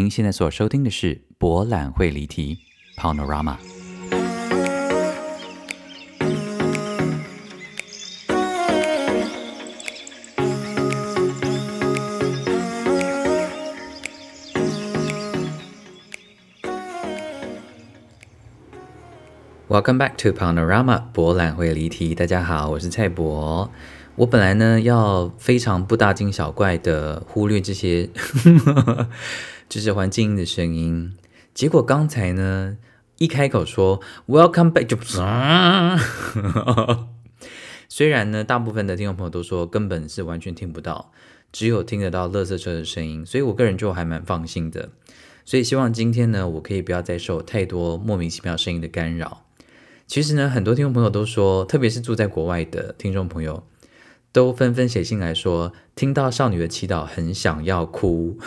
您现在所收听的是《博览会离题》（Panorama）。Welcome back to Panorama 博览会离题。大家好，我是蔡博。我本来呢要非常不大惊小怪的忽略这些，就是环境音的声音。结果刚才呢一开口说 Welcome back，就 虽然呢大部分的听众朋友都说根本是完全听不到，只有听得到垃圾车的声音，所以我个人就还蛮放心的。所以希望今天呢我可以不要再受太多莫名其妙声音的干扰。其实呢，很多听众朋友都说，特别是住在国外的听众朋友，都纷纷写信来说，听到少女的祈祷很想要哭。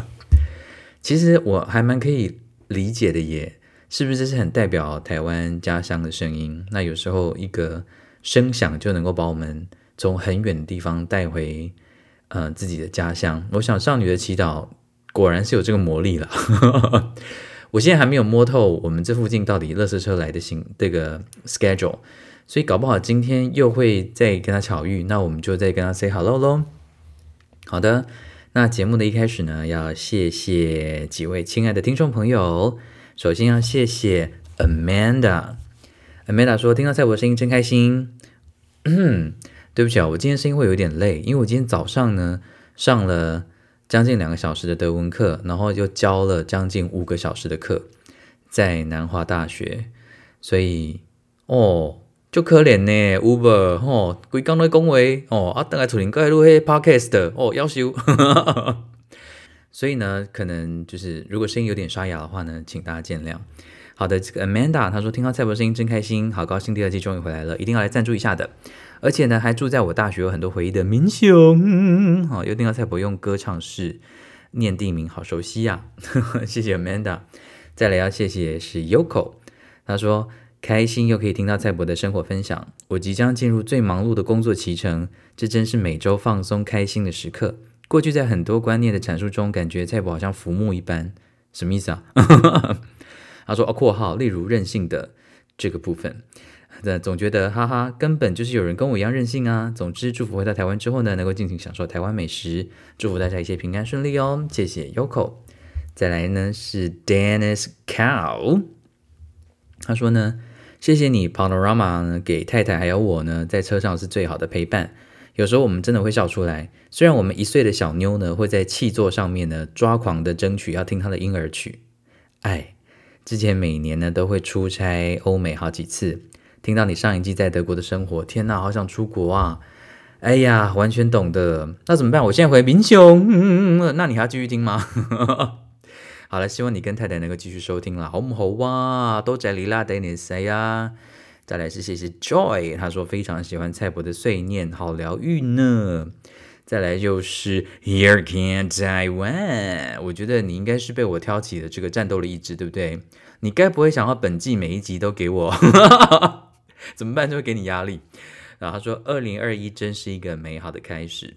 其实我还蛮可以理解的，耶，是不是？这是很代表台湾家乡的声音。那有时候一个声响就能够把我们从很远的地方带回，呃，自己的家乡。我想少女的祈祷果然是有这个魔力了。我现在还没有摸透我们这附近到底乐色车来的行这个 schedule，所以搞不好今天又会再跟他巧遇，那我们就再跟他 say hello 喽。好的，那节目的一开始呢，要谢谢几位亲爱的听众朋友。首先要谢谢 Amanda，Amanda 说听到蔡博声音真开心。对不起啊，我今天声音会有点累，因为我今天早上呢上了。将近两个小时的德文课，然后又教了将近五个小时的课，在南华大学，所以哦，就可怜呢，Uber 吼，规工在恭维哦，啊，等下处理该录些 podcast 哦，要修，所以呢，可能就是如果声音有点沙哑的话呢，请大家见谅。好的，这个 Amanda 她说听到蔡博声音真开心，好高兴第二季终于回来了，一定要来赞助一下的。而且呢，还住在我大学有很多回忆的明雄，好，又听到蔡伯用歌唱式念地名，好熟悉呀！谢谢 Amanda。再来要谢谢是 Yoko，他说开心又可以听到蔡伯的生活分享。我即将进入最忙碌的工作期程，这真是每周放松开心的时刻。过去在很多观念的阐述中，感觉蔡伯好像浮木一般，什么意思啊？他说哦，括号例如任性的这个部分。那总觉得哈哈，根本就是有人跟我一样任性啊！总之，祝福回到台湾之后呢，能够尽情享受台湾美食，祝福大家一切平安顺利哦！谢谢 Yoko。再来呢是 Dennis Cow，他说呢，谢谢你 Panorama 呢给太太还有我呢在车上是最好的陪伴，有时候我们真的会笑出来。虽然我们一岁的小妞呢会在气座上面呢抓狂的争取要听她的婴儿曲，哎，之前每年呢都会出差欧美好几次。听到你上一季在德国的生活，天哪，好想出国啊！哎呀，完全懂的。那怎么办？我现在回民雄，那你还要继续听吗？好了，希望你跟太太能够继续收听了，好唔好哇？多谢你啦，Dennis 呀。再来是谢谢 Joy，他说非常喜欢蔡伯的碎念，好疗愈呢。再来就是 Here can Taiwan，我觉得你应该是被我挑起的这个战斗的意志，对不对？你该不会想要本季每一集都给我？怎么办？就会给你压力。然后他说：“二零二一真是一个美好的开始。”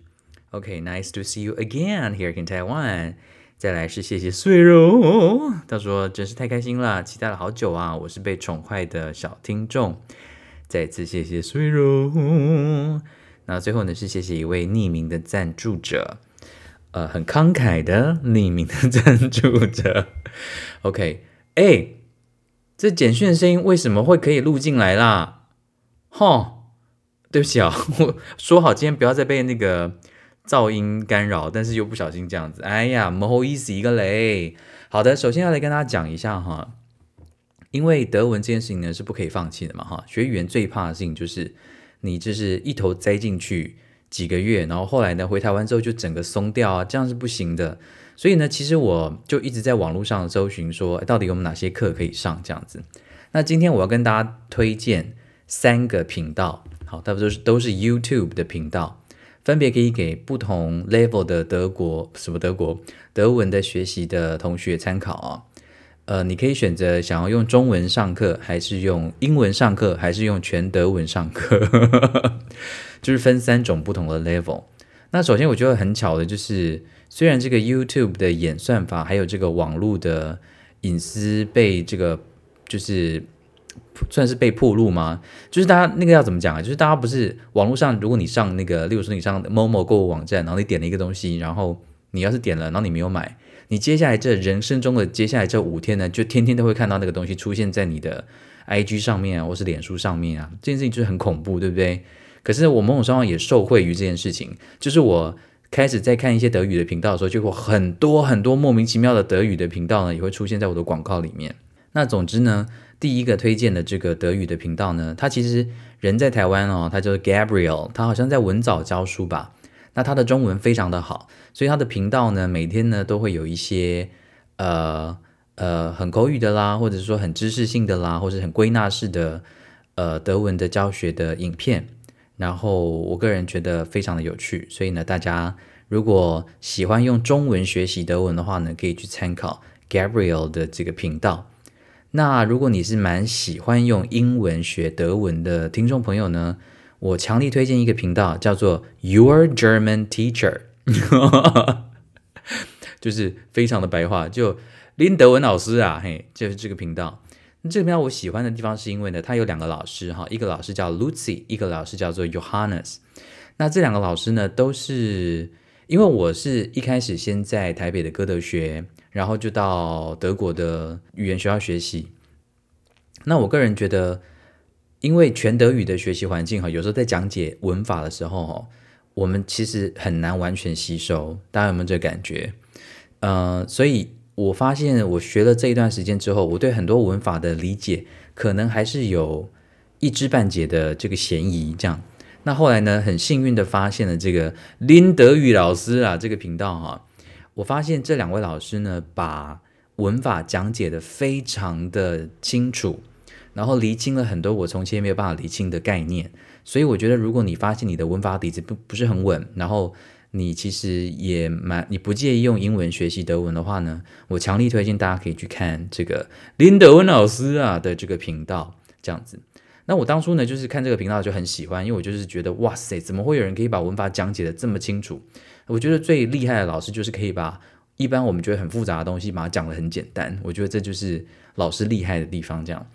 OK，nice to see you again here in Taiwan。再来是谢谢碎肉，他说：“真是太开心了，期待了好久啊！我是被宠坏的小听众。”再次谢谢碎肉。那最后呢是谢谢一位匿名的赞助者，呃，很慷慨的匿名的赞助者。OK，哎。这简讯的声音为什么会可以录进来啦？哈，对不起啊，我说好今天不要再被那个噪音干扰，但是又不小心这样子，哎呀，不好意思一个雷。好的，首先要来跟大家讲一下哈，因为德文这件事情呢是不可以放弃的嘛哈，学语言最怕的事情就是你就是一头栽进去几个月，然后后来呢回台湾之后就整个松掉啊，这样是不行的。所以呢，其实我就一直在网络上搜寻，说到底有哪些课可以上这样子。那今天我要跟大家推荐三个频道，好，大部分都是都是 YouTube 的频道，分别可以给不同 level 的德国什么德国德文的学习的同学参考啊。呃，你可以选择想要用中文上课，还是用英文上课，还是用全德文上课，就是分三种不同的 level。那首先我觉得很巧的就是。虽然这个 YouTube 的演算法还有这个网络的隐私被这个就是算是被破露吗？就是大家那个要怎么讲啊？就是大家不是网络上，如果你上那个，例如说你上某某购物网站，然后你点了一个东西，然后你要是点了，然后你没有买，你接下来这人生中的接下来这五天呢，就天天都会看到那个东西出现在你的 IG 上面啊，或是脸书上面啊，这件事情就是很恐怖，对不对？可是我某种程度上也受惠于这件事情，就是我开始在看一些德语的频道的时候，就会很多很多莫名其妙的德语的频道呢，也会出现在我的广告里面。那总之呢，第一个推荐的这个德语的频道呢，他其实人在台湾哦，他叫 Gabriel，他好像在文藻教书吧。那他的中文非常的好，所以他的频道呢，每天呢都会有一些呃呃很口语的啦，或者说很知识性的啦，或者很归纳式的呃德文的教学的影片。然后我个人觉得非常的有趣，所以呢，大家如果喜欢用中文学习德文的话呢，可以去参考 Gabriel 的这个频道。那如果你是蛮喜欢用英文学德文的听众朋友呢，我强力推荐一个频道，叫做 Your German Teacher，就是非常的白话，就林德文老师啊，嘿，就是这个频道。这个频道我喜欢的地方是因为呢，他有两个老师哈，一个老师叫 Lucy，一个老师叫做 Johannes。那这两个老师呢，都是因为我是一开始先在台北的歌德学，然后就到德国的语言学校学习。那我个人觉得，因为全德语的学习环境哈，有时候在讲解文法的时候哈，我们其实很难完全吸收，大家有没有这感觉？呃，所以。我发现我学了这一段时间之后，我对很多文法的理解可能还是有一知半解的这个嫌疑。这样，那后来呢，很幸运的发现了这个林德语老师啊，这个频道哈，我发现这两位老师呢，把文法讲解的非常的清楚，然后厘清了很多我从前没有办法厘清的概念。所以我觉得，如果你发现你的文法底子不不是很稳，然后你其实也蛮，你不介意用英文学习德文的话呢，我强力推荐大家可以去看这个林德文老师啊的这个频道，这样子。那我当初呢，就是看这个频道就很喜欢，因为我就是觉得哇塞，怎么会有人可以把文法讲解的这么清楚？我觉得最厉害的老师就是可以把一般我们觉得很复杂的东西，把它讲的很简单。我觉得这就是老师厉害的地方，这样。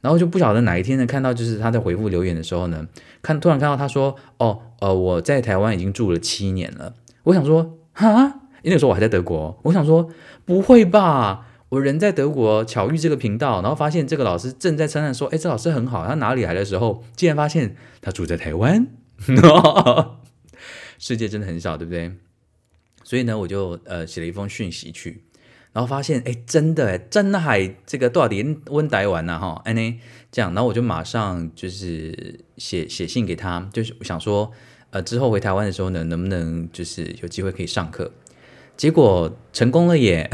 然后就不晓得哪一天呢，看到就是他在回复留言的时候呢，看突然看到他说：“哦，呃，我在台湾已经住了七年了。”我想说，哈，那个时候我还在德国。我想说，不会吧？我人在德国巧遇这个频道，然后发现这个老师正在称赞说：“哎，这老师很好。”他哪里来的时候，竟然发现他住在台湾。世界真的很小，对不对？所以呢，我就呃写了一封讯息去。然后发现，哎，真的，哎，真海这个多少点温台湾呐，哈，哎呢，这样，然后我就马上就是写写信给他，就是想说，呃，之后回台湾的时候呢，能不能就是有机会可以上课？结果成功了耶！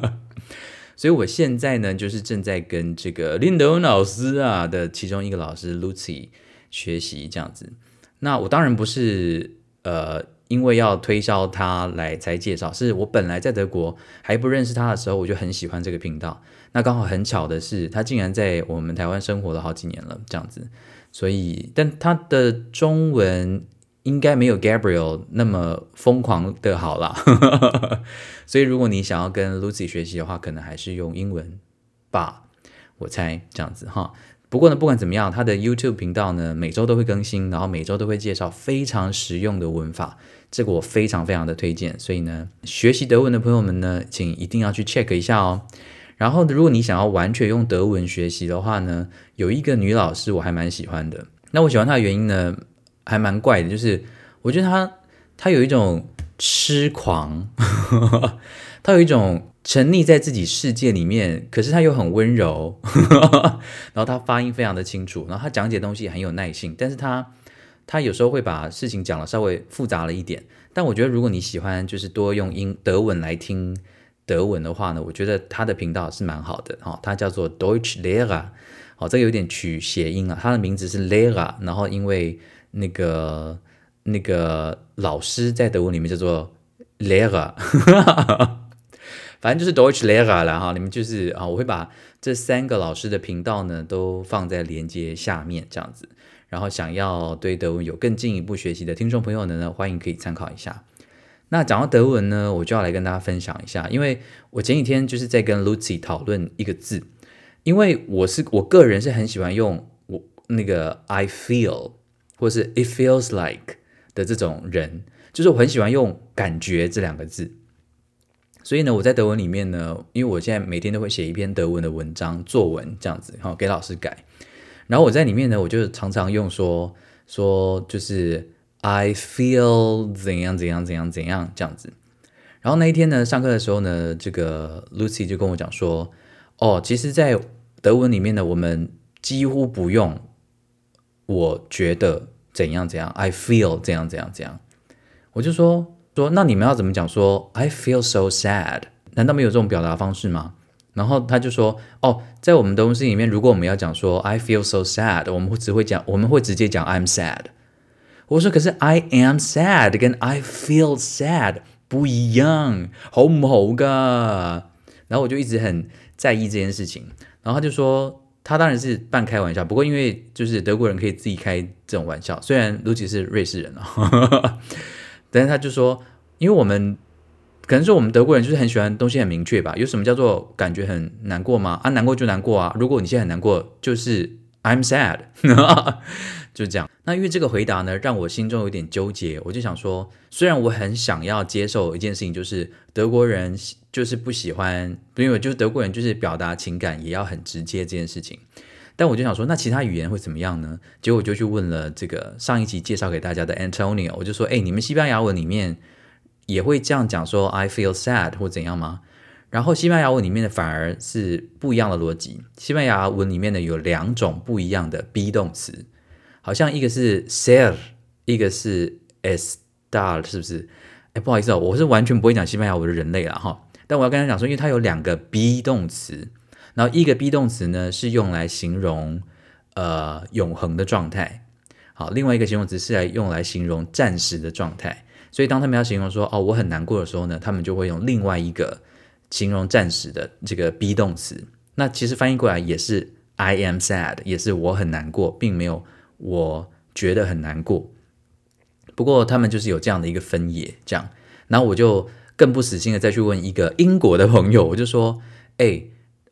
所以我现在呢，就是正在跟这个林德文老师啊的其中一个老师 Lucy 学习这样子。那我当然不是呃。因为要推销他来才介绍，是我本来在德国还不认识他的时候，我就很喜欢这个频道。那刚好很巧的是，他竟然在我们台湾生活了好几年了，这样子。所以，但他的中文应该没有 Gabriel 那么疯狂的好啦。所以，如果你想要跟 Lucy 学习的话，可能还是用英文吧，我猜这样子哈。不过呢，不管怎么样，他的 YouTube 频道呢，每周都会更新，然后每周都会介绍非常实用的文法。这个我非常非常的推荐，所以呢，学习德文的朋友们呢，请一定要去 check 一下哦。然后，如果你想要完全用德文学习的话呢，有一个女老师我还蛮喜欢的。那我喜欢她的原因呢，还蛮怪的，就是我觉得她她有一种痴狂，她有一种沉溺在自己世界里面，可是他又很温柔，然后他发音非常的清楚，然后他讲解东西很有耐性，但是他。他有时候会把事情讲的稍微复杂了一点，但我觉得如果你喜欢就是多用英德文来听德文的话呢，我觉得他的频道是蛮好的哈。他叫做 Deutsch Lehrer，好，这个有点取谐音啊。他的名字是 Lehrer，然后因为那个那个老师在德文里面叫做 Lehrer，反正就是 Deutsch Lehrer 了哈。你们就是啊，我会把这三个老师的频道呢都放在连接下面这样子。然后想要对德文有更进一步学习的听众朋友呢，欢迎可以参考一下。那讲到德文呢，我就要来跟大家分享一下，因为我前几天就是在跟 Lucy 讨论一个字，因为我是我个人是很喜欢用我那个 I feel 或是 It feels like 的这种人，就是我很喜欢用感觉这两个字。所以呢，我在德文里面呢，因为我现在每天都会写一篇德文的文章作文这样子，好给老师改。然后我在里面呢，我就常常用说说就是 I feel 怎样怎样怎样怎样这样子。然后那一天呢，上课的时候呢，这个 Lucy 就跟我讲说，哦，其实，在德文里面呢，我们几乎不用我觉得怎样怎样，I feel 怎样怎样怎样。我就说。说那你们要怎么讲？说 I feel so sad，难道没有这种表达方式吗？然后他就说哦，在我们的东西里面，如果我们要讲说 I feel so sad，我们会只会讲，我们会直接讲 I'm sad。我说可是 I am sad 跟 I feel sad 不一样，好唔好噶？然后我就一直很在意这件事情。然后他就说他当然是半开玩笑，不过因为就是德国人可以自己开这种玩笑，虽然卢奇是瑞士人啊。但是他就说，因为我们可能是我们德国人就是很喜欢东西很明确吧？有什么叫做感觉很难过吗？啊，难过就难过啊！如果你现在很难过，就是 I'm sad，就这样。那因为这个回答呢，让我心中有点纠结。我就想说，虽然我很想要接受一件事情，就是德国人就是不喜欢，因为就是德国人就是表达情感也要很直接这件事情。但我就想说，那其他语言会怎么样呢？结果我就去问了这个上一集介绍给大家的 Antonio，我就说，哎，你们西班牙文里面也会这样讲说 I feel sad 或怎样吗？然后西班牙文里面的反而是不一样的逻辑。西班牙文里面呢有两种不一样的 be 动词，好像一个是 ser，一个是 estar，是不是？哎，不好意思哦，我是完全不会讲西班牙文的人类了哈。但我要跟他讲说，因为它有两个 be 动词。然后一个 be 动词呢是用来形容呃永恒的状态，好，另外一个形容词是来用来形容暂时的状态。所以当他们要形容说哦我很难过的时候呢，他们就会用另外一个形容暂时的这个 be 动词。那其实翻译过来也是 I am sad，也是我很难过，并没有我觉得很难过。不过他们就是有这样的一个分野，这样。然后我就更不死心的再去问一个英国的朋友，我就说，哎。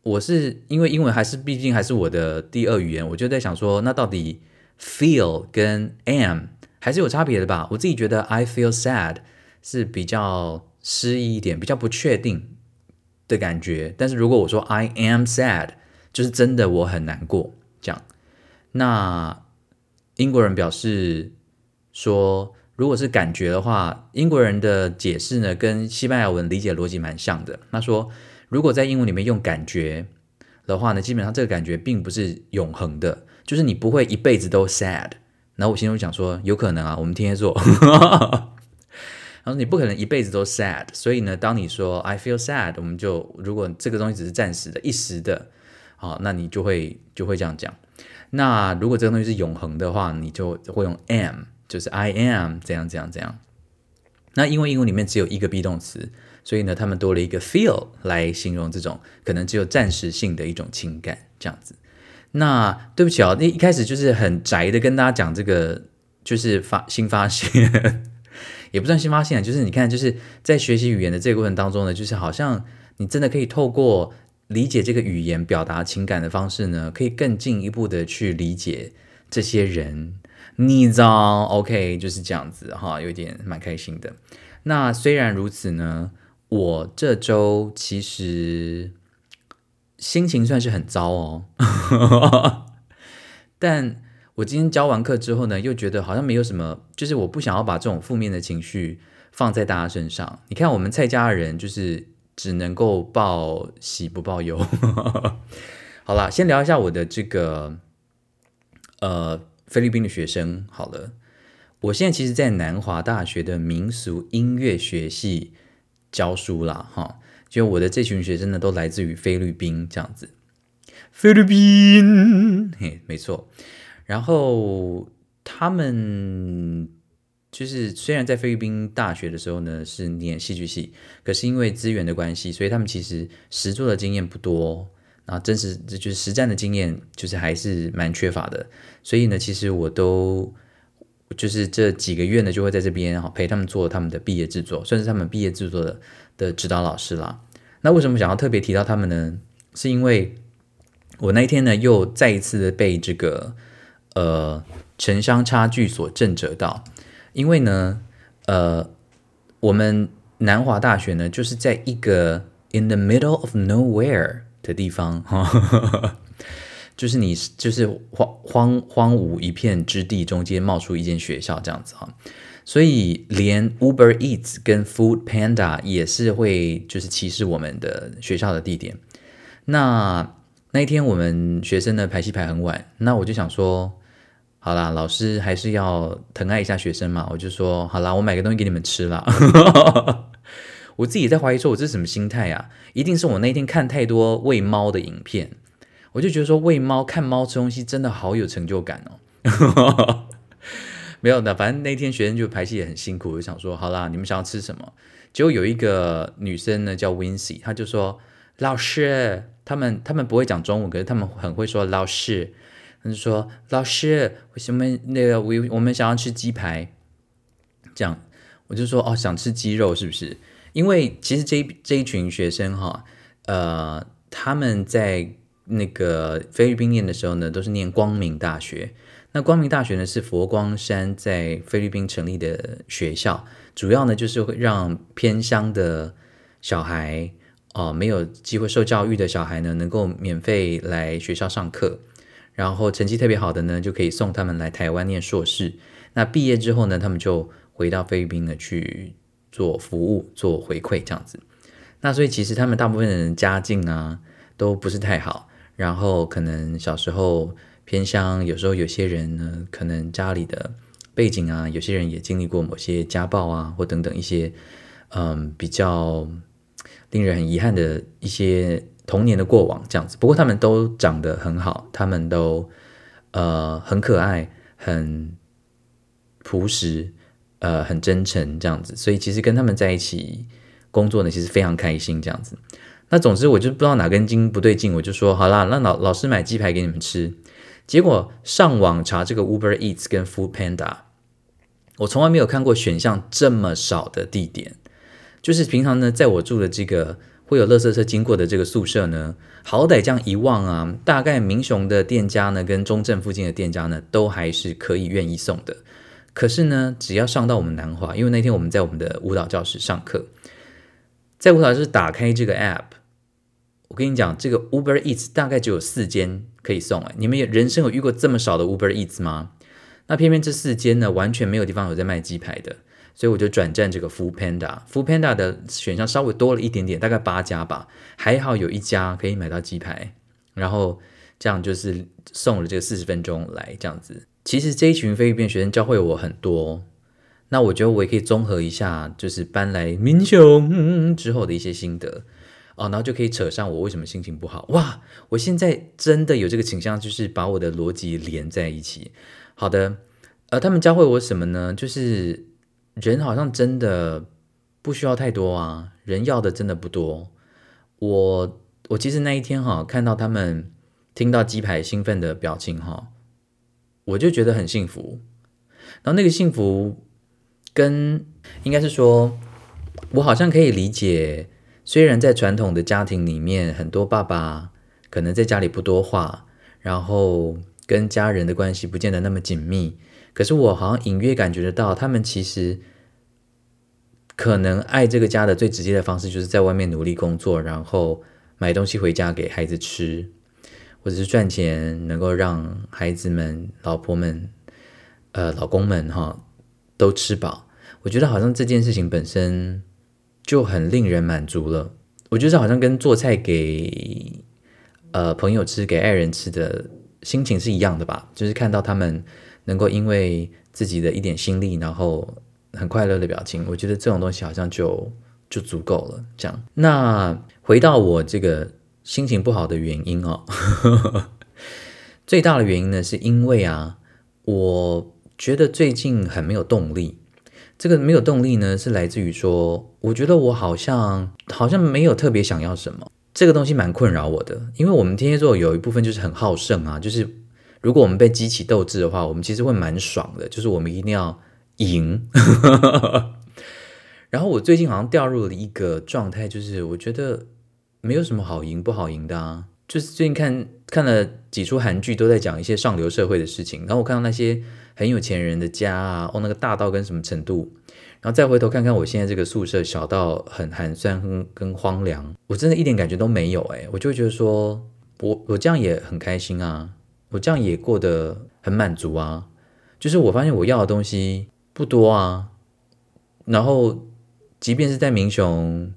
我是因为英文还是毕竟还是我的第二语言，我就在想说，那到底 feel 跟 am 还是有差别的吧？我自己觉得 I feel sad 是比较诗意一点，比较不确定的感觉。但是如果我说 I am sad，就是真的我很难过这样。那英国人表示说，如果是感觉的话，英国人的解释呢跟西班牙文理解逻辑蛮像的。他说。如果在英文里面用感觉的话呢，基本上这个感觉并不是永恒的，就是你不会一辈子都 sad。然后我心中想说，有可能啊，我们天蝎座，然后你不可能一辈子都 sad。所以呢，当你说 I feel sad，我们就如果这个东西只是暂时的、一时的，好，那你就会就会这样讲。那如果这个东西是永恒的话，你就会用 am，就是 I am 怎样怎样怎样。那因为英文里面只有一个 be 动词。所以呢，他们多了一个 feel 来形容这种可能只有暂时性的一种情感，这样子。那对不起啊，那一开始就是很宅的跟大家讲这个，就是发新发现，也不算新发现，就是你看，就是在学习语言的这个过程当中呢，就是好像你真的可以透过理解这个语言表达情感的方式呢，可以更进一步的去理解这些人。你知道，OK，就是这样子哈，有点蛮开心的。那虽然如此呢。我这周其实心情算是很糟哦，但我今天教完课之后呢，又觉得好像没有什么，就是我不想要把这种负面的情绪放在大家身上。你看，我们蔡家的人就是只能够报喜不报忧。好了，先聊一下我的这个呃菲律宾的学生。好了，我现在其实，在南华大学的民俗音乐学系。教书啦，哈，就我的这群学生呢，都来自于菲律宾，这样子。菲律宾，嘿，没错。然后他们就是虽然在菲律宾大学的时候呢是念戏剧系，可是因为资源的关系，所以他们其实实作的经验不多，啊真实这就是实战的经验就是还是蛮缺乏的。所以呢，其实我都就是这几个月呢，就会在这边哈陪他们做他们的毕业制作，算是他们毕业制作的的指导老师啦。那为什么想要特别提到他们呢？是因为我那一天呢，又再一次的被这个呃城乡差距所震折到，因为呢，呃，我们南华大学呢，就是在一个 in the middle of nowhere 的地方。就是你就是荒荒荒芜一片之地中间冒出一间学校这样子哈，所以连 Uber Eats 跟 Food Panda 也是会就是歧视我们的学校的地点。那那一天我们学生的排戏排很晚，那我就想说，好啦，老师还是要疼爱一下学生嘛，我就说好啦，我买个东西给你们吃啦。我自己在怀疑说，我这是什么心态啊？一定是我那天看太多喂猫的影片。我就觉得说喂猫看猫吃东西真的好有成就感哦，没有的，反正那天学生就排戏也很辛苦，我就想说好啦，你们想要吃什么？结果有一个女生呢叫 w i n c y 她就说老师，他们他们不会讲中文，可是他们很会说老师，她就说老师，为什么那个我我们想要吃鸡排？这样我就说哦，想吃鸡肉是不是？因为其实这这一群学生哈，呃，他们在。那个菲律宾念的时候呢，都是念光明大学。那光明大学呢，是佛光山在菲律宾成立的学校，主要呢就是会让偏乡的小孩，哦，没有机会受教育的小孩呢，能够免费来学校上课。然后成绩特别好的呢，就可以送他们来台湾念硕士。那毕业之后呢，他们就回到菲律宾呢去做服务、做回馈这样子。那所以其实他们大部分人家境啊，都不是太好。然后可能小时候偏乡，有时候有些人呢，可能家里的背景啊，有些人也经历过某些家暴啊，或等等一些，嗯，比较令人很遗憾的一些童年的过往这样子。不过他们都长得很好，他们都呃很可爱，很朴实，呃很真诚这样子。所以其实跟他们在一起工作呢，其实非常开心这样子。那总之我就不知道哪根筋不对劲，我就说好啦，那老老师买鸡排给你们吃。结果上网查这个 Uber Eats 跟 Food Panda，我从来没有看过选项这么少的地点。就是平常呢，在我住的这个会有垃圾车经过的这个宿舍呢，好歹这样一望啊，大概明雄的店家呢，跟中正附近的店家呢，都还是可以愿意送的。可是呢，只要上到我们南华，因为那天我们在我们的舞蹈教室上课，在舞蹈教室打开这个 App。我跟你讲，这个 Uber Eats 大概只有四间可以送哎，你们人生有遇过这么少的 Uber Eats 吗？那偏偏这四间呢，完全没有地方有在卖鸡排的，所以我就转战这个 Food Panda。Food Panda 的选项稍微多了一点点，大概八家吧，还好有一家可以买到鸡排，然后这样就是送了这个四十分钟来这样子。其实这一群菲律宾学生教会我很多，那我觉得我也可以综合一下，就是搬来民雄之后的一些心得。哦，然后就可以扯上我为什么心情不好哇！我现在真的有这个倾向，就是把我的逻辑连在一起。好的，呃，他们教会我什么呢？就是人好像真的不需要太多啊，人要的真的不多。我我其实那一天哈，看到他们听到鸡排兴奋的表情哈，我就觉得很幸福。然后那个幸福跟应该是说，我好像可以理解。虽然在传统的家庭里面，很多爸爸可能在家里不多话，然后跟家人的关系不见得那么紧密，可是我好像隐约感觉得到，他们其实可能爱这个家的最直接的方式，就是在外面努力工作，然后买东西回家给孩子吃，或者是赚钱，能够让孩子们、老婆们、呃老公们哈都吃饱。我觉得好像这件事情本身。就很令人满足了。我觉得好像跟做菜给呃朋友吃、给爱人吃的心情是一样的吧。就是看到他们能够因为自己的一点心力，然后很快乐的表情，我觉得这种东西好像就就足够了。这样，那回到我这个心情不好的原因哦，最大的原因呢，是因为啊，我觉得最近很没有动力。这个没有动力呢，是来自于说，我觉得我好像好像没有特别想要什么，这个东西蛮困扰我的。因为我们天蝎座有一部分就是很好胜啊，就是如果我们被激起斗志的话，我们其实会蛮爽的，就是我们一定要赢。然后我最近好像掉入了一个状态，就是我觉得没有什么好赢不好赢的啊。就是最近看看了几出韩剧，都在讲一些上流社会的事情。然后我看到那些很有钱人的家啊，哦，那个大到跟什么程度，然后再回头看看我现在这个宿舍小到很寒酸跟跟荒凉，我真的一点感觉都没有哎，我就觉得说我我这样也很开心啊，我这样也过得很满足啊。就是我发现我要的东西不多啊，然后即便是在明雄，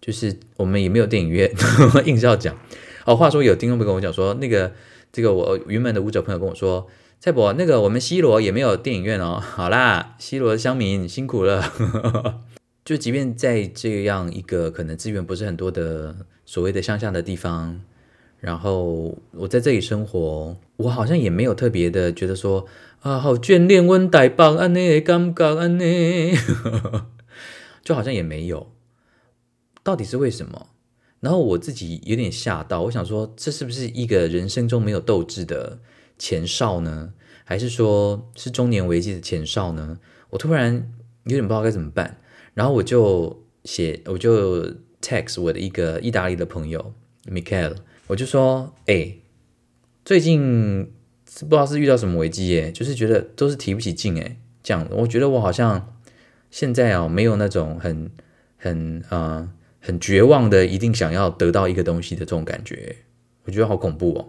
就是我们也没有电影院，硬是要讲。哦，话说有听众不跟我讲说，那个这个我云门的舞者朋友跟我说，蔡伯，那个我们西罗也没有电影院哦。好啦，西罗的乡民辛苦了。就即便在这样一个可能资源不是很多的所谓的乡下的地方，然后我在这里生活，我好像也没有特别的觉得说啊，好眷恋温带棒安呢，感觉安呢，就好像也没有。到底是为什么？然后我自己有点吓到，我想说，这是不是一个人生中没有斗志的前哨呢？还是说是中年危机的前哨呢？我突然有点不知道该怎么办，然后我就写，我就 text 我的一个意大利的朋友 Michael，我就说，哎，最近不知道是遇到什么危机耶，就是觉得都是提不起劲哎，这样，我觉得我好像现在啊，没有那种很很啊。很绝望的，一定想要得到一个东西的这种感觉，我觉得好恐怖哦。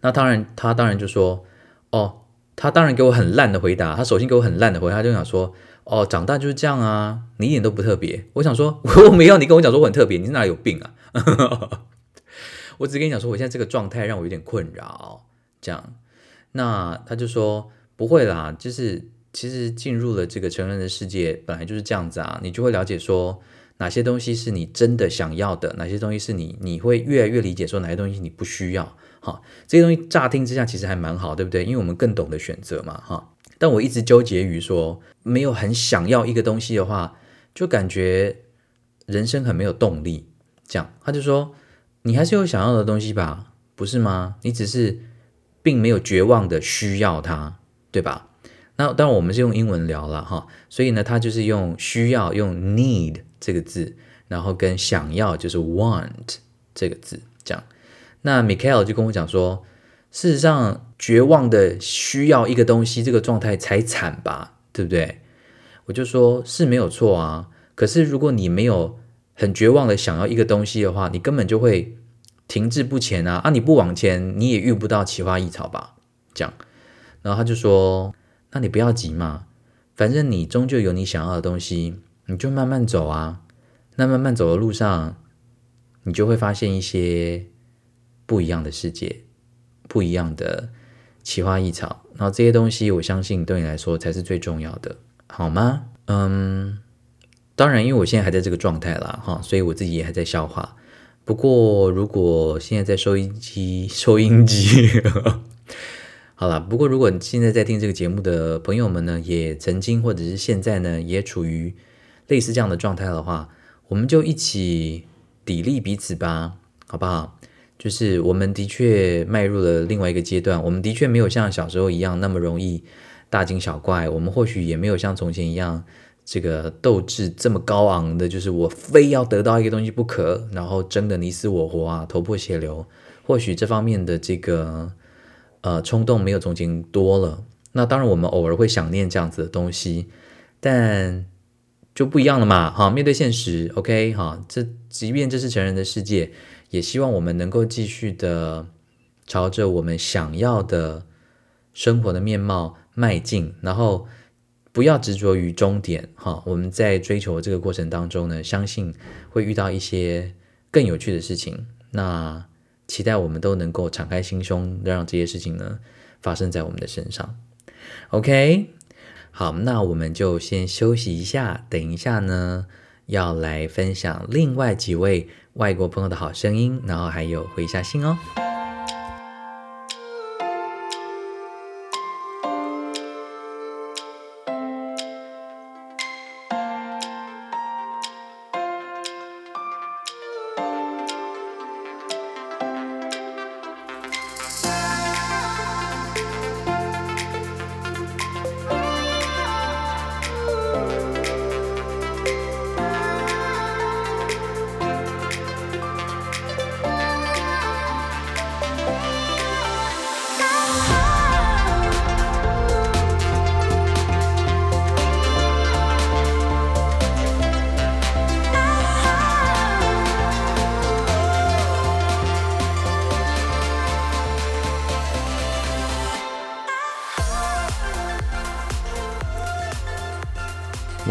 那当然，他当然就说，哦，他当然给我很烂的回答。他首先给我很烂的回答，他就想说，哦，长大就是这样啊，你一点都不特别。我想说，我没有你跟我讲说我很特别，你是哪里有病啊？我只跟你讲说，我现在这个状态让我有点困扰。这样，那他就说不会啦，就是其实进入了这个成人的世界，本来就是这样子啊，你就会了解说。哪些东西是你真的想要的？哪些东西是你你会越来越理解说哪些东西你不需要？哈，这些东西乍听之下其实还蛮好，对不对？因为我们更懂得选择嘛，哈。但我一直纠结于说，没有很想要一个东西的话，就感觉人生很没有动力。这样，他就说，你还是有想要的东西吧，不是吗？你只是并没有绝望的需要它，对吧？那当然我们是用英文聊了哈，所以呢，他就是用需要用 need。这个字，然后跟想要就是 want 这个字，这样。那 Michael 就跟我讲说，事实上，绝望的需要一个东西，这个状态才惨吧，对不对？我就说是没有错啊。可是如果你没有很绝望的想要一个东西的话，你根本就会停滞不前啊！啊，你不往前，你也遇不到奇花异草吧？这样。然后他就说，那你不要急嘛，反正你终究有你想要的东西。你就慢慢走啊，那慢慢走的路上，你就会发现一些不一样的世界，不一样的奇花异草。然后这些东西，我相信对你来说才是最重要的，好吗？嗯，当然，因为我现在还在这个状态啦，哈，所以我自己也还在消化。不过，如果现在在收音机，收音机，好了。不过，如果你现在在听这个节目的朋友们呢，也曾经或者是现在呢，也处于类似这样的状态的话，我们就一起砥砺彼此吧，好不好？就是我们的确迈入了另外一个阶段，我们的确没有像小时候一样那么容易大惊小怪，我们或许也没有像从前一样这个斗志这么高昂的，就是我非要得到一个东西不可，然后争得你死我活啊，头破血流。或许这方面的这个呃冲动没有从前多了。那当然，我们偶尔会想念这样子的东西，但。就不一样了嘛，哈，面对现实，OK，哈，这即便这是成人的世界，也希望我们能够继续的朝着我们想要的生活的面貌迈进，然后不要执着于终点，哈，我们在追求这个过程当中呢，相信会遇到一些更有趣的事情，那期待我们都能够敞开心胸，让这些事情呢发生在我们的身上，OK。好，那我们就先休息一下，等一下呢，要来分享另外几位外国朋友的好声音，然后还有回一下信哦。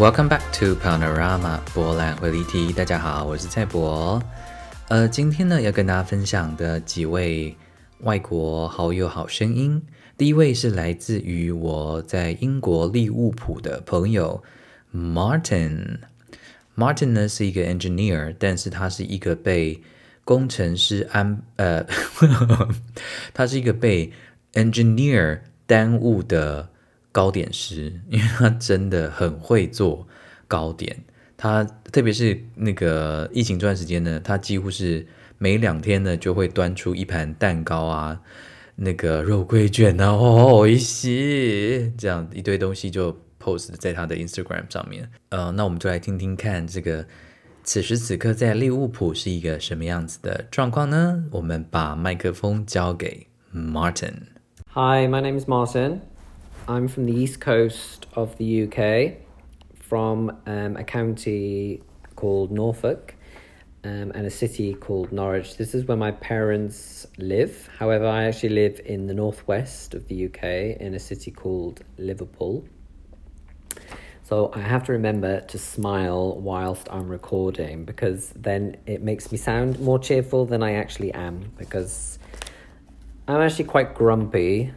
Welcome back to Panorama 波兰会离题。大家好，我是蔡博。呃，今天呢要跟大家分享的几位外国好友好声音。第一位是来自于我在英国利物浦的朋友 Martin。Martin 呢是一个 engineer，但是他是一个被工程师安呃，他是一个被 engineer 耽误的。糕点师，因为他真的很会做糕点。他特别是那个疫情这段时间呢，他几乎是每两天呢就会端出一盘蛋糕啊，那个肉桂卷啊，哦一些这样一堆东西就 post 在他的 Instagram 上面。呃，那我们就来听听看这个此时此刻在利物浦是一个什么样子的状况呢？我们把麦克风交给 Martin。Hi, my name is Martin. I'm from the east coast of the UK, from um, a county called Norfolk um, and a city called Norwich. This is where my parents live. However, I actually live in the northwest of the UK in a city called Liverpool. So I have to remember to smile whilst I'm recording because then it makes me sound more cheerful than I actually am because I'm actually quite grumpy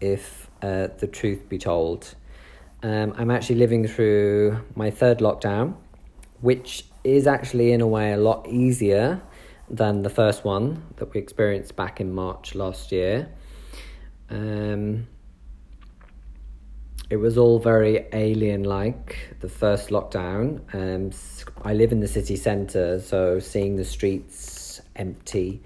if uh, the truth be told. Um, I'm actually living through my third lockdown, which is actually, in a way, a lot easier than the first one that we experienced back in March last year. Um, it was all very alien like the first lockdown. Um, I live in the city centre, so seeing the streets empty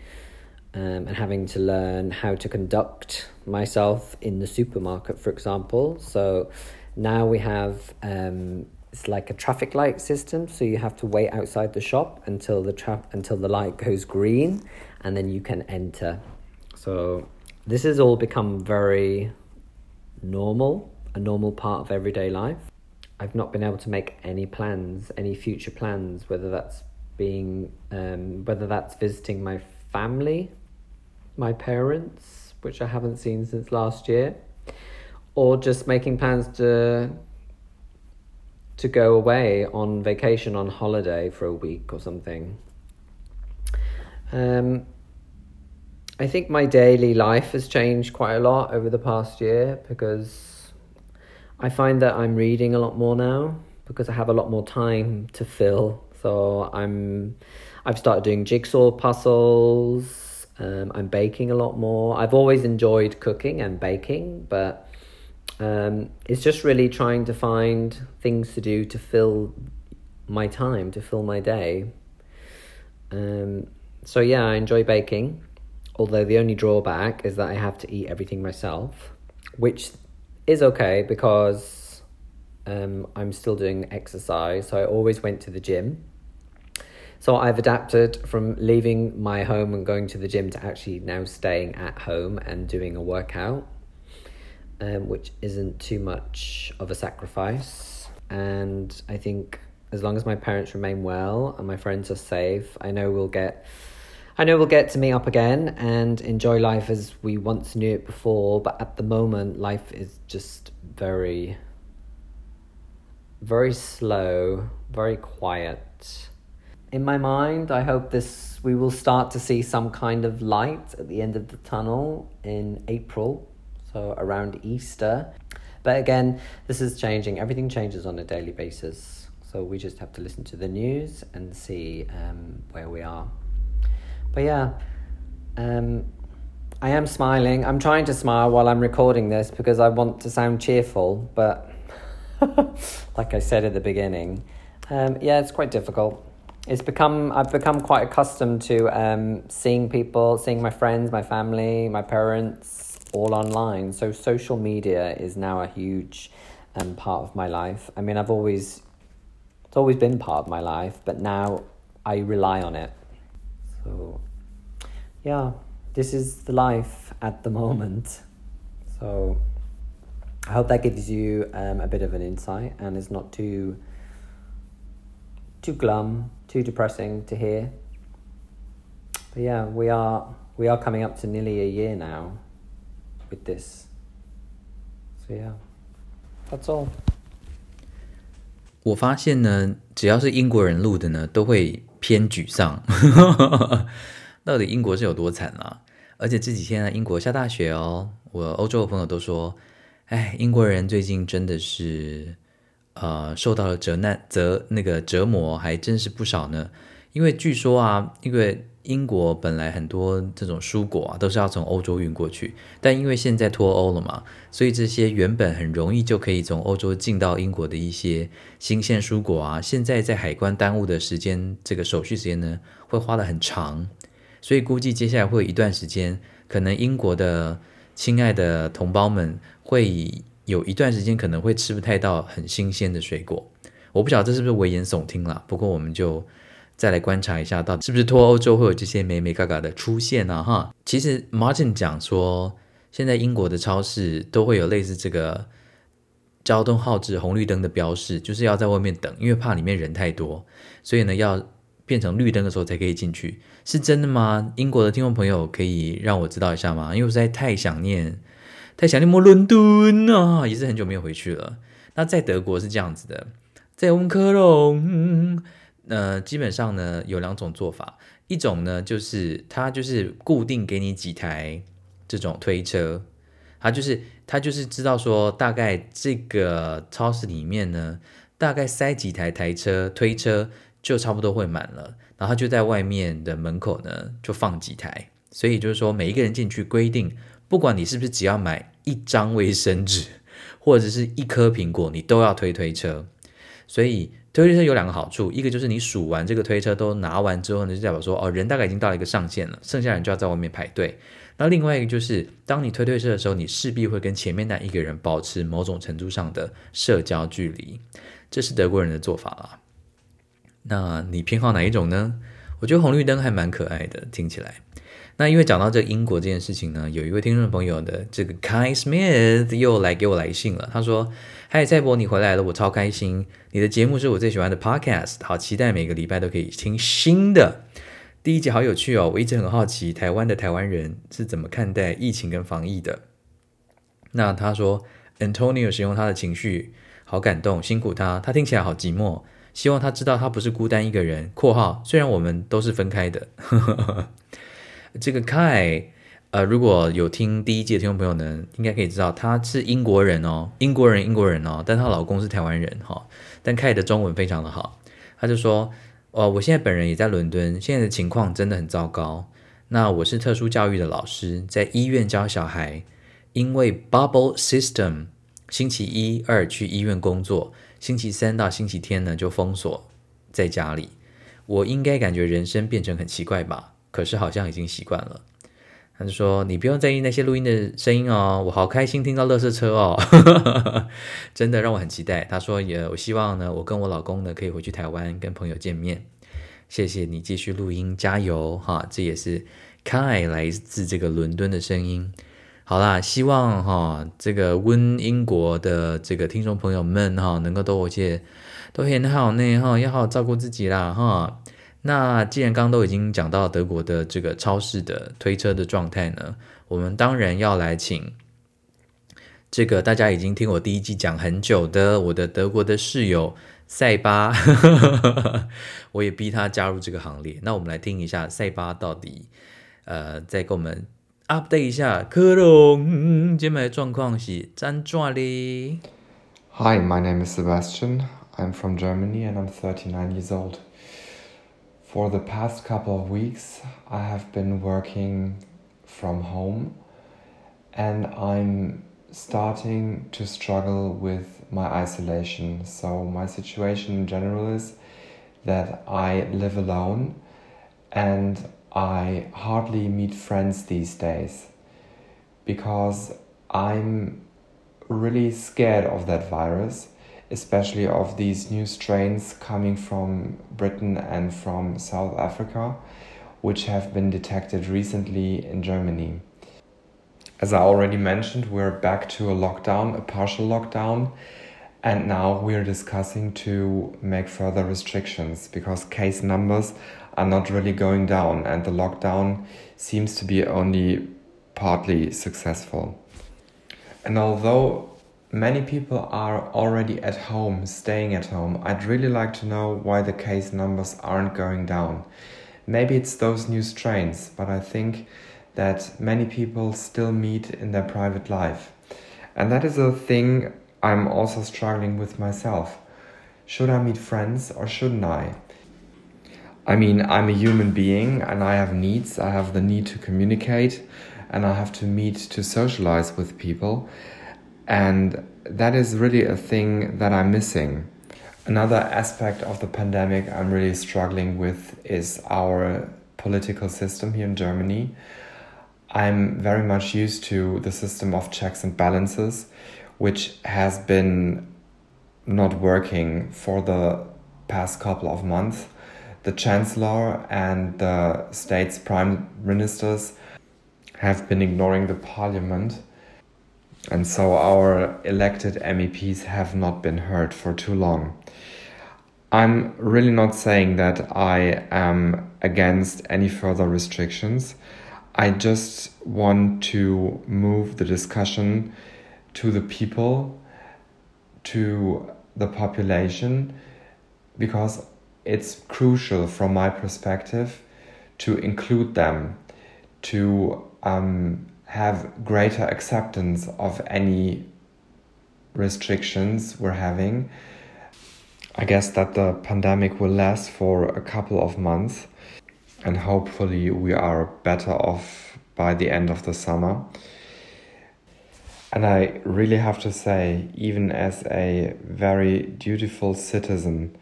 um, and having to learn how to conduct myself in the supermarket, for example. So now we have um, it's like a traffic light system. So you have to wait outside the shop until the tra- until the light goes green, and then you can enter. So this has all become very normal, a normal part of everyday life. I've not been able to make any plans, any future plans, whether that's being, um, whether that's visiting my family my parents, which I haven't seen since last year, or just making plans to to go away on vacation on holiday for a week or something. Um, I think my daily life has changed quite a lot over the past year because I find that I'm reading a lot more now because I have a lot more time to fill. So I'm I've started doing jigsaw puzzles um, I'm baking a lot more. I've always enjoyed cooking and baking, but um, it's just really trying to find things to do to fill my time, to fill my day. Um, so, yeah, I enjoy baking, although the only drawback is that I have to eat everything myself, which is okay because um, I'm still doing exercise. So, I always went to the gym so I've adapted from leaving my home and going to the gym to actually now staying at home and doing a workout, um, which isn't too much of a sacrifice. And I think as long as my parents remain well and my friends are safe, I know we'll get. I know we'll get to meet up again and enjoy life as we once knew it before, but at the moment, life is just very, very slow, very quiet in my mind, I hope this we will start to see some kind of light at the end of the tunnel in April, so around Easter. But again, this is changing. Everything changes on a daily basis, so we just have to listen to the news and see um, where we are. But yeah, um, I am smiling. I'm trying to smile while I'm recording this because I want to sound cheerful, but like I said at the beginning, um, yeah, it's quite difficult it's become I've become quite accustomed to um, seeing people, seeing my friends, my family, my parents all online. So social media is now a huge um, part of my life. I mean, I've always it's always been part of my life, but now I rely on it. So yeah, this is the life at the moment. So I hope that gives you um, a bit of an insight and is not too too glum, too depressing to hear. But yeah, we are we are coming up to nearly a year now with this. So yeah, that's all. 我发现呢，只要是英国人录的呢，都会偏沮丧。到底英国是有多惨啊？而且这几天呢，英国下大雪哦。我欧洲的朋友都说，哎，英国人最近真的是，呃，受到了折难折那个折磨，还真是不少呢。因为据说啊，因为英国本来很多这种蔬果啊，都是要从欧洲运过去，但因为现在脱欧了嘛，所以这些原本很容易就可以从欧洲进到英国的一些新鲜蔬果啊，现在在海关耽误的时间，这个手续时间呢，会花得很长，所以估计接下来会有一段时间，可能英国的亲爱的同胞们会有一段时间可能会吃不太到很新鲜的水果。我不晓得这是不是危言耸听了，不过我们就。再来观察一下，到底是不是脱欧洲会有这些美美嘎嘎的出现呢？哈，其实 Martin 讲说，现在英国的超市都会有类似这个交通号志红绿灯的标示，就是要在外面等，因为怕里面人太多，所以呢要变成绿灯的时候才可以进去，是真的吗？英国的听众朋友可以让我知道一下吗？因为我实在太想念，太想念摩伦敦啊，也是很久没有回去了。那在德国是这样子的，在温科隆。呃，基本上呢有两种做法，一种呢就是它就是固定给你几台这种推车，它就是它就是知道说大概这个超市里面呢大概塞几台台车推车就差不多会满了，然后就在外面的门口呢就放几台，所以就是说每一个人进去规定，不管你是不是只要买一张卫生纸 或者是一颗苹果，你都要推推车，所以。推推车有两个好处，一个就是你数完这个推车都拿完之后呢，就代表说哦，人大概已经到了一个上限了，剩下人就要在外面排队。那另外一个就是，当你推推车的时候，你势必会跟前面那一个人保持某种程度上的社交距离，这是德国人的做法啦。那你偏好哪一种呢？我觉得红绿灯还蛮可爱的，听起来。那因为讲到这英国这件事情呢，有一位听众朋友的这个 Kai Smith 又来给我来信了。他说：“嗨，赛博，你回来了，我超开心。你的节目是我最喜欢的 Podcast，好期待每个礼拜都可以听新的。第一集好有趣哦，我一直很好奇台湾的台湾人是怎么看待疫情跟防疫的。那他说，Antonio 形容他的情绪好感动，辛苦他，他听起来好寂寞，希望他知道他不是孤单一个人。括号虽然我们都是分开的。”这个 Kai，呃，如果有听第一季的听众朋友呢，应该可以知道她是英国人哦，英国人，英国人哦，但她老公是台湾人哈。但 Kai 的中文非常的好，他就说，哦，我现在本人也在伦敦，现在的情况真的很糟糕。那我是特殊教育的老师，在医院教小孩，因为 Bubble System，星期一、二去医院工作，星期三到星期天呢就封锁在家里。我应该感觉人生变成很奇怪吧？可是好像已经习惯了，他就说：“你不用在意那些录音的声音哦，我好开心听到乐色车哦，真的让我很期待。”他说：“也我希望呢，我跟我老公呢可以回去台湾跟朋友见面。”谢谢你继续录音，加油哈！这也是 Kai 来自这个伦敦的声音。好啦，希望哈这个温英国的这个听众朋友们哈能够都些都很好呢哈，要好好照顾自己啦哈。那既然刚刚都已经讲到德国的这个超市的推车的状态呢，我们当然要来请这个大家已经听我第一季讲很久的我的德国的室友塞巴，我也逼他加入这个行列。那我们来听一下塞巴到底呃再给我们 update 一下科隆今麦的状况是怎状哩？Hi, my name is Sebastian. I'm from Germany and I'm 39 years old. For the past couple of weeks, I have been working from home and I'm starting to struggle with my isolation. So, my situation in general is that I live alone and I hardly meet friends these days because I'm really scared of that virus especially of these new strains coming from Britain and from South Africa, which have been detected recently in Germany. As I already mentioned, we're back to a lockdown, a partial lockdown, and now we're discussing to make further restrictions because case numbers are not really going down and the lockdown seems to be only partly successful. And although many people are already at home, staying at home. I'd really like to know why the case numbers aren't going down. Maybe it's those new strains, but I think that many people still meet in their private life. And that is a thing I'm also struggling with myself. Should I meet friends or shouldn't I? I mean, I'm a human being and I have needs. I have the need to communicate and I have to meet to socialize with people. And that is really a thing that I'm missing. Another aspect of the pandemic I'm really struggling with is our political system here in Germany. I'm very much used to the system of checks and balances, which has been not working for the past couple of months. The Chancellor and the state's prime ministers have been ignoring the parliament, and so our elected MEPs have not been heard for too long. I'm really not saying that I am against any further restrictions. I just want to move the discussion to the people, to the population, because it's crucial from my perspective to include them, to um, have greater acceptance of any restrictions we're having. I guess that the pandemic will last for a couple of months and hopefully we are better off by the end of the summer. And I really have to say, even as a very dutiful citizen,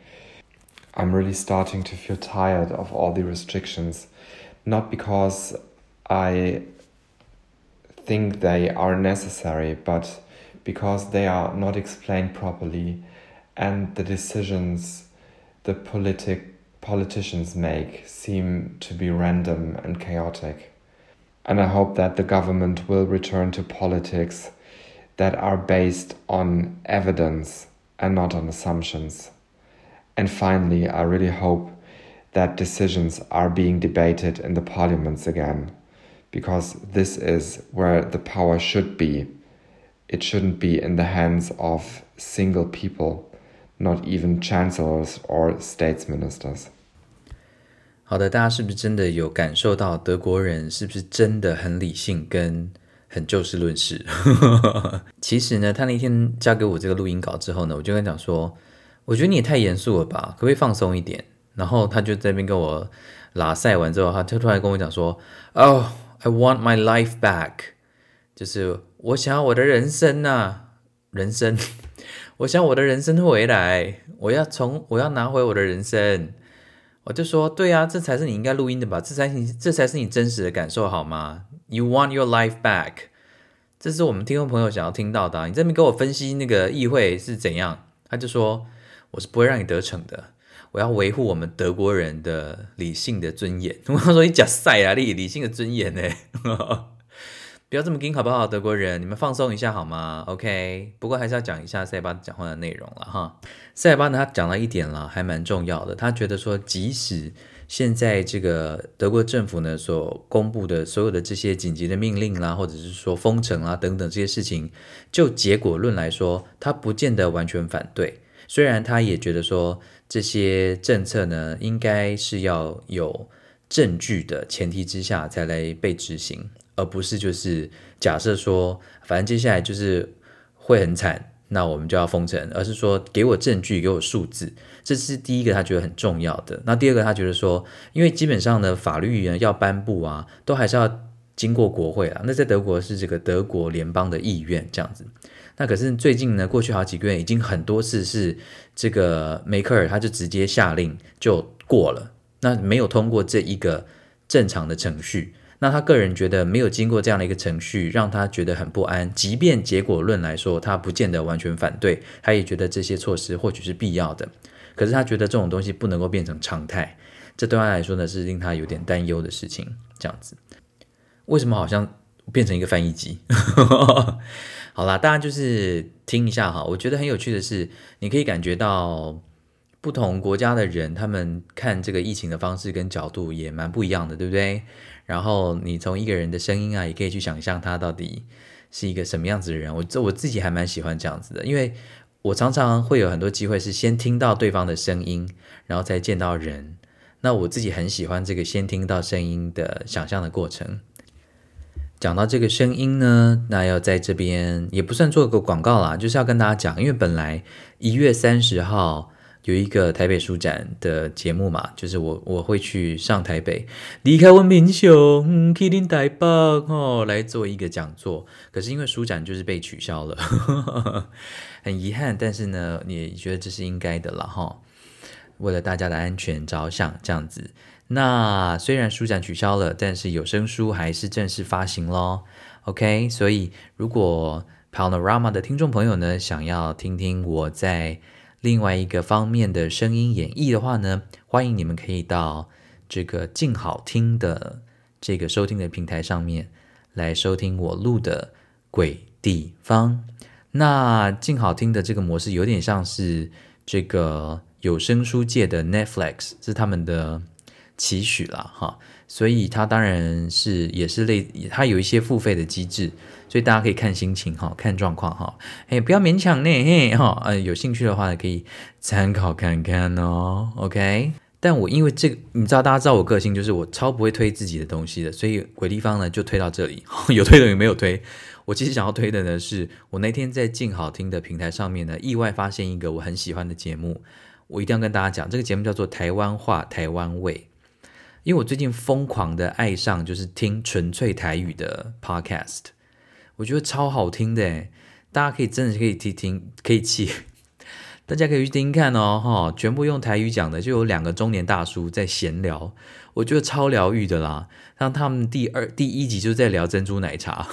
I'm really starting to feel tired of all the restrictions. Not because I think they are necessary, but because they are not explained properly and the decisions the politic politicians make seem to be random and chaotic. And I hope that the government will return to politics that are based on evidence and not on assumptions. And finally, I really hope that decisions are being debated in the parliaments again, because this is where the power should be. It shouldn't be in the hands of single people not even chancellors or states ministers. 好的，大家是不是真的有感受到德国人是不是真的很理性跟很就事论事？其实呢，他那天交给我这个录音稿之后呢，我就跟他讲说，我觉得你也太严肃了吧，可不可以放松一点？然后他就在那边跟我拉赛完之后，他就突然跟我讲说，Oh, I want my life back，就是我想要我的人生呐，人生。我想我的人生回来，我要从我要拿回我的人生。我就说，对啊，这才是你应该录音的吧？这才是你这才是你真实的感受好吗？You want your life back？这是我们听众朋友想要听到的。你这边给我分析那个议会是怎样？他就说，我是不会让你得逞的。我要维护我们德国人的理性的尊严。我说你假赛啊，理理性的尊严呢？不要这么硬好不好？德国人，你们放松一下好吗？OK。不过还是要讲一下塞巴讲话的内容了哈。塞巴呢，他讲了一点了，还蛮重要的。他觉得说，即使现在这个德国政府呢所公布的所有的这些紧急的命令啦，或者是说封城啊等等这些事情，就结果论来说，他不见得完全反对。虽然他也觉得说，这些政策呢，应该是要有证据的前提之下才来被执行。而不是就是假设说，反正接下来就是会很惨，那我们就要封城，而是说给我证据，给我数字，这是第一个他觉得很重要的。那第二个他觉得说，因为基本上呢法律呢要颁布啊，都还是要经过国会啊。那在德国是这个德国联邦的议院这样子。那可是最近呢，过去好几个月已经很多次是这个梅克尔他就直接下令就过了，那没有通过这一个正常的程序。那他个人觉得没有经过这样的一个程序，让他觉得很不安。即便结果论来说，他不见得完全反对，他也觉得这些措施或许是必要的。可是他觉得这种东西不能够变成常态，这对他来说呢是令他有点担忧的事情。这样子，为什么好像变成一个翻译机？好啦，大家就是听一下哈。我觉得很有趣的是，你可以感觉到不同国家的人，他们看这个疫情的方式跟角度也蛮不一样的，对不对？然后你从一个人的声音啊，也可以去想象他到底是一个什么样子的人。我这我自己还蛮喜欢这样子的，因为我常常会有很多机会是先听到对方的声音，然后再见到人。那我自己很喜欢这个先听到声音的想象的过程。讲到这个声音呢，那要在这边也不算做个广告啦，就是要跟大家讲，因为本来一月三十号有一个台北书展的节目嘛，就是我我会去上台北，离开温明雄，去林台北哦，来做一个讲座。可是因为书展就是被取消了，很遗憾，但是呢，也觉得这是应该的了哈。为了大家的安全着想，这样子。那虽然书展取消了，但是有声书还是正式发行咯。OK，所以如果 Panorama 的听众朋友呢，想要听听我在另外一个方面的声音演绎的话呢，欢迎你们可以到这个静好听的这个收听的平台上面来收听我录的鬼地方。那静好听的这个模式有点像是这个有声书界的 Netflix，是他们的。期许了哈，所以它当然是也是类，它有一些付费的机制，所以大家可以看心情哈，看状况哈，哎，不要勉强呢嘿哈，呃，有兴趣的话可以参考看看哦，OK。但我因为这个，你知道大家知道我个性就是我超不会推自己的东西的，所以鬼地方呢就推到这里，有推的有没有推。我其实想要推的呢，是我那天在静好听的平台上面呢，意外发现一个我很喜欢的节目，我一定要跟大家讲，这个节目叫做台湾话台湾味。因为我最近疯狂的爱上就是听纯粹台语的 podcast，我觉得超好听的，大家可以真的是可以听听，可以去，大家可以去听看哦，哈，全部用台语讲的，就有两个中年大叔在闲聊，我觉得超疗愈的啦。像他们第二第一集就在聊珍珠奶茶，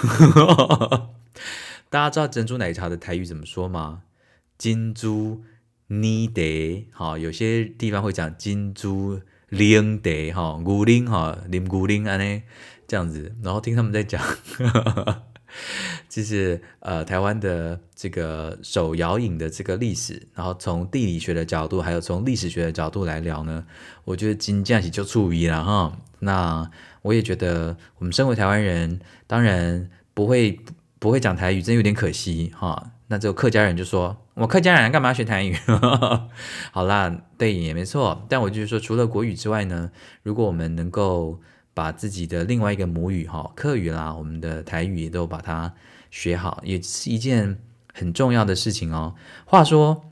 大家知道珍珠奶茶的台语怎么说吗？金珠妮得，好，有些地方会讲金珠。零得哈，古灵哈，零古灵安呢这样子，然后听他们在讲，就是呃台湾的这个手摇饮的这个历史，然后从地理学的角度，还有从历史学的角度来聊呢，我觉得金价起就处于了哈。那我也觉得我们身为台湾人，当然不会不会讲台语，真有点可惜哈。那这个客家人就说。我客家人干嘛学台语？好啦，对，也没错。但我就是说，除了国语之外呢，如果我们能够把自己的另外一个母语哈，客语啦，我们的台语也都把它学好，也是一件很重要的事情哦。话说，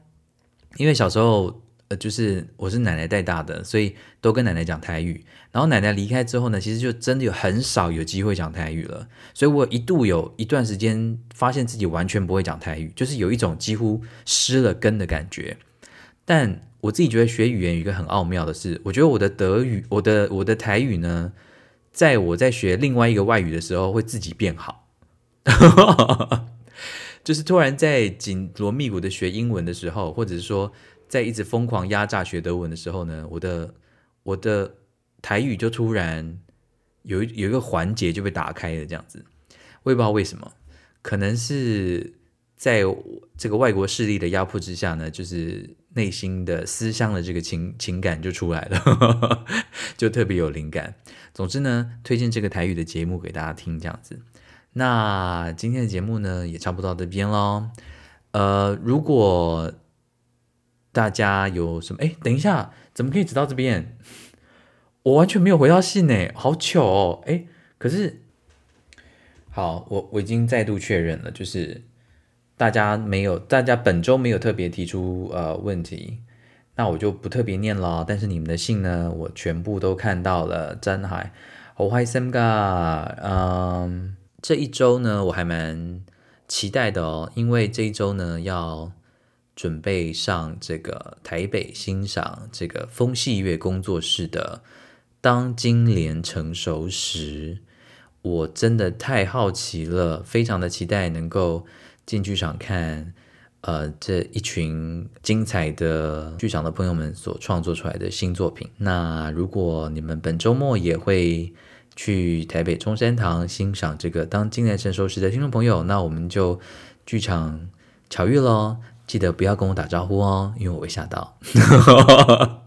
因为小时候呃。就是我是奶奶带大的，所以都跟奶奶讲台语。然后奶奶离开之后呢，其实就真的有很少有机会讲台语了。所以我一度有一段时间发现自己完全不会讲台语，就是有一种几乎失了根的感觉。但我自己觉得学语言有一个很奥妙的是，我觉得我的德语、我的我的台语呢，在我在学另外一个外语的时候会自己变好。就是突然在紧锣密鼓的学英文的时候，或者是说。在一直疯狂压榨学德文的时候呢，我的我的台语就突然有有一个环节就被打开了，这样子，我也不知道为什么，可能是在这个外国势力的压迫之下呢，就是内心的思乡的这个情情感就出来了，就特别有灵感。总之呢，推荐这个台语的节目给大家听，这样子。那今天的节目呢，也差不多到这边喽。呃，如果大家有什么？哎，等一下，怎么可以直到这边？我完全没有回到信呢，好糗哦！哎，可是，好，我我已经再度确认了，就是大家没有，大家本周没有特别提出呃问题，那我就不特别念了。但是你们的信呢，我全部都看到了。真海，好开心噶！嗯，这一周呢，我还蛮期待的哦，因为这一周呢要。准备上这个台北欣赏这个风戏乐工作室的《当金莲成熟时》，我真的太好奇了，非常的期待能够进剧场看，呃，这一群精彩的剧场的朋友们所创作出来的新作品。那如果你们本周末也会去台北中山堂欣赏这个《当金莲成熟时》的听众朋友，那我们就剧场巧遇喽。记得不要跟我打招呼哦，因为我会吓到。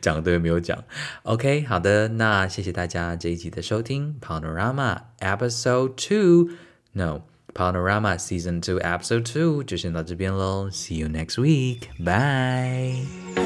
讲对没有讲？OK，好的，那谢谢大家这一集的收听，Panorama Episode Two，No Panorama Season Two Episode Two 就先到这边喽，See you next week，bye。